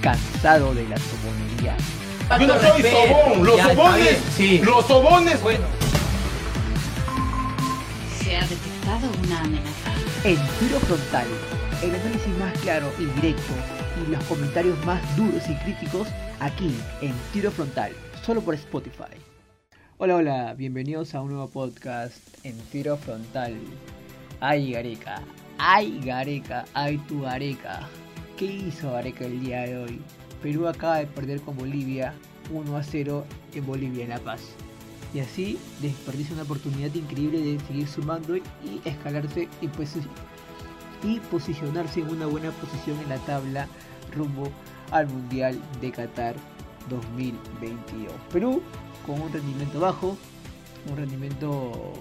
cansado de la sobonería. Yo no soy sobón, los Ya, sobones, sí. los sobones. Bueno, Se ha detectado una amenaza. En Tiro Frontal, el análisis más claro y directo y los comentarios más duros y críticos aquí en Tiro Frontal, solo por Spotify. Hola, hola, bienvenidos a un nuevo podcast en Tiro Frontal. Ay, Gareca, ay, Gareca, ay, tu Gareca. ¿Qué hizo Gareca el día de hoy? Perú acaba de perder con Bolivia 1 a 0 en Bolivia, en La Paz. Y así desperdicia una oportunidad increíble de seguir sumando y escalarse y, pues, y posicionarse en una buena posición en la tabla rumbo al Mundial de Qatar 2022. Perú con un rendimiento bajo, un rendimiento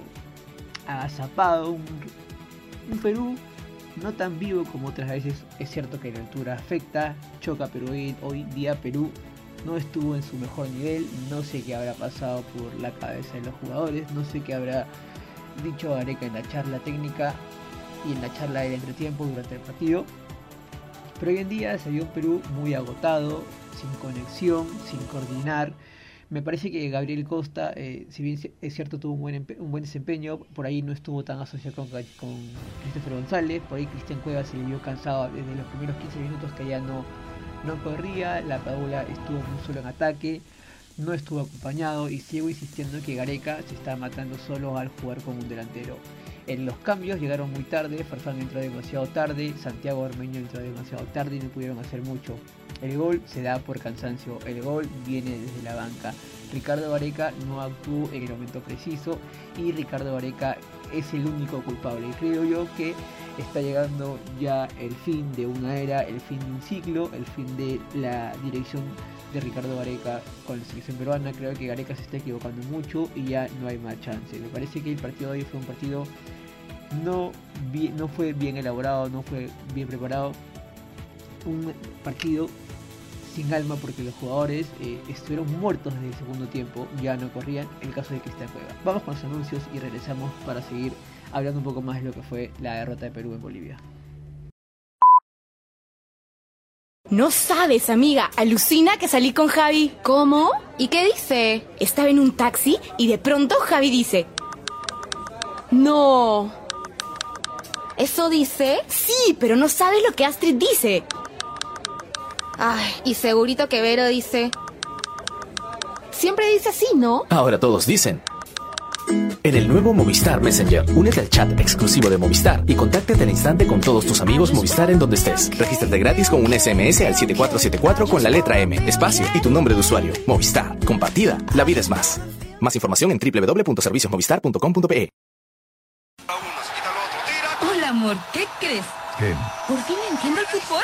agazapado, un, un Perú no tan vivo como otras veces. Es cierto que la altura afecta, choca, pero hoy, hoy día Perú no estuvo en su mejor nivel. No sé qué habrá pasado por la cabeza de los jugadores, no sé qué habrá dicho Areca en la charla técnica y en la charla del entretiempo durante el partido. Pero hoy en día se vio un Perú muy agotado, sin conexión, sin coordinar. Me parece que Gabriel Costa, eh, si bien es cierto tuvo un buen, un buen desempeño, por ahí no estuvo tan asociado con, con Christopher González, por ahí Cristian Cuevas se vio cansado desde los primeros 15 minutos que ya no, no corría, la Padula estuvo muy solo en ataque, no estuvo acompañado y sigo insistiendo que Gareca se está matando solo al jugar con un delantero. En los cambios llegaron muy tarde, Farfán entró demasiado tarde, Santiago Ormeño entró demasiado tarde y no pudieron hacer mucho. El gol se da por cansancio, el gol viene desde la banca. Ricardo Gareca no actuó en el momento preciso y Ricardo Gareca es el único culpable. Creo yo que está llegando ya el fin de una era, el fin de un ciclo, el fin de la dirección de Ricardo Gareca con la selección peruana. Creo que Gareca se está equivocando mucho y ya no hay más chance. Me parece que el partido de hoy fue un partido no, no fue bien elaborado, no fue bien preparado. Un partido sin alma porque los jugadores eh, estuvieron muertos desde el segundo tiempo, ya no corrían, el caso de Cristian Cueva. Vamos con los anuncios y regresamos para seguir hablando un poco más de lo que fue la derrota de Perú en Bolivia. No sabes, amiga, alucina que salí con Javi. ¿Cómo? ¿Y qué dice? Estaba en un taxi y de pronto Javi dice... No. ¿Eso dice? Sí, pero no sabes lo que Astrid dice. Ay, y segurito que Vero dice... Siempre dice así, ¿no? Ahora todos dicen. En el nuevo Movistar Messenger, únete al chat exclusivo de Movistar y contáctate al instante con todos tus amigos Movistar en donde estés. Regístrate gratis con un SMS al 7474 con la letra M, espacio y tu nombre de usuario. Movistar, compartida, la vida es más. Más información en www.serviciosmovistar.com.pe. Hola, amor, ¿qué crees? ¿Qué? Por fin entiendo el fútbol.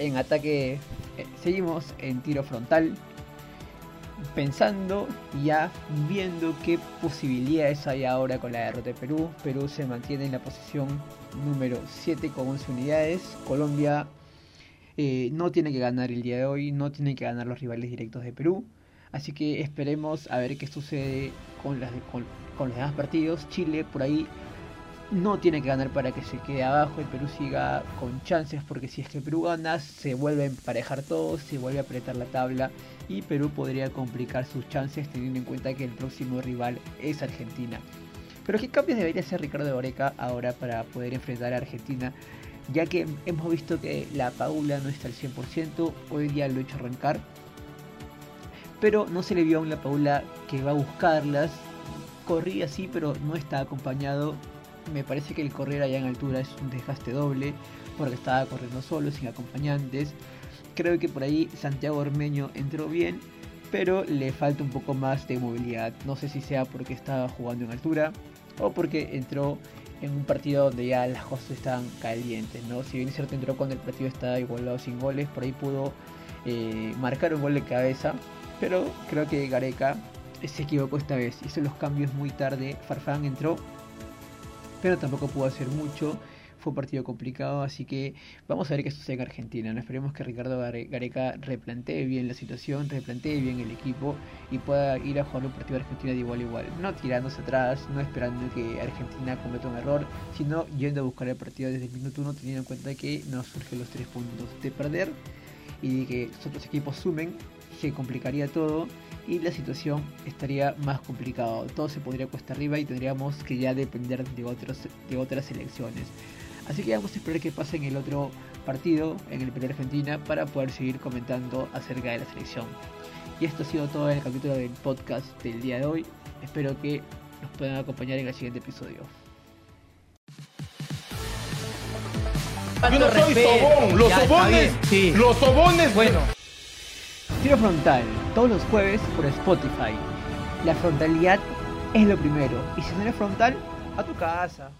en ataque, eh, seguimos en tiro frontal, pensando y ya viendo qué posibilidades hay ahora con la derrota de Perú. Perú se mantiene en la posición número 7 con 11 unidades. Colombia eh, no tiene que ganar el día de hoy, no tiene que ganar los rivales directos de Perú. Así que esperemos a ver qué sucede con, las, con, con los demás partidos. Chile por ahí no tiene que ganar para que se quede abajo y Perú siga con chances porque si es que Perú gana se vuelve a emparejar todo, se vuelve a apretar la tabla y Perú podría complicar sus chances teniendo en cuenta que el próximo rival es Argentina. Pero ¿qué cambios debería hacer Ricardo Oreca ahora para poder enfrentar a Argentina? Ya que hemos visto que la Paula no está al 100%, hoy día lo he hecho arrancar, pero no se le vio a una Paula que va a buscarlas, corría así pero no está acompañado me parece que el correr allá en altura es un desgaste doble, porque estaba corriendo solo, sin acompañantes. Creo que por ahí Santiago Ormeño entró bien, pero le falta un poco más de movilidad. No sé si sea porque estaba jugando en altura o porque entró en un partido donde ya las cosas estaban calientes, ¿no? Si bien es cierto entró cuando el partido estaba igualado sin goles, por ahí pudo eh, marcar un gol de cabeza, pero creo que Gareca se equivocó esta vez, hizo los cambios muy tarde, Farfán entró, pero tampoco pudo hacer mucho fue un partido complicado, así que vamos a ver qué sucede en Argentina. ¿no? Esperemos que Ricardo Gareca replantee bien la situación, replantee bien el equipo y pueda ir a jugar un partido de Argentina de igual a igual. No tirándose atrás, no esperando que Argentina cometa un error, sino yendo a buscar el partido desde el minuto uno, teniendo en cuenta que nos surgen los tres puntos de perder y que los otros equipos sumen, se complicaría todo y la situación estaría más complicada. Todo se podría cuesta arriba y tendríamos que ya depender de, otros, de otras elecciones. Así que vamos a esperar que pase en el otro partido, en el Perú-Argentina, para poder seguir comentando acerca de la selección. Y esto ha sido todo en el capítulo del podcast del día de hoy. Espero que nos puedan acompañar en el siguiente episodio. Yo no soy sobón, los sobones, sí. los sobones. Bueno, frontal, todos los jueves por Spotify. La frontalidad es lo primero, y si no eres frontal, a tu casa.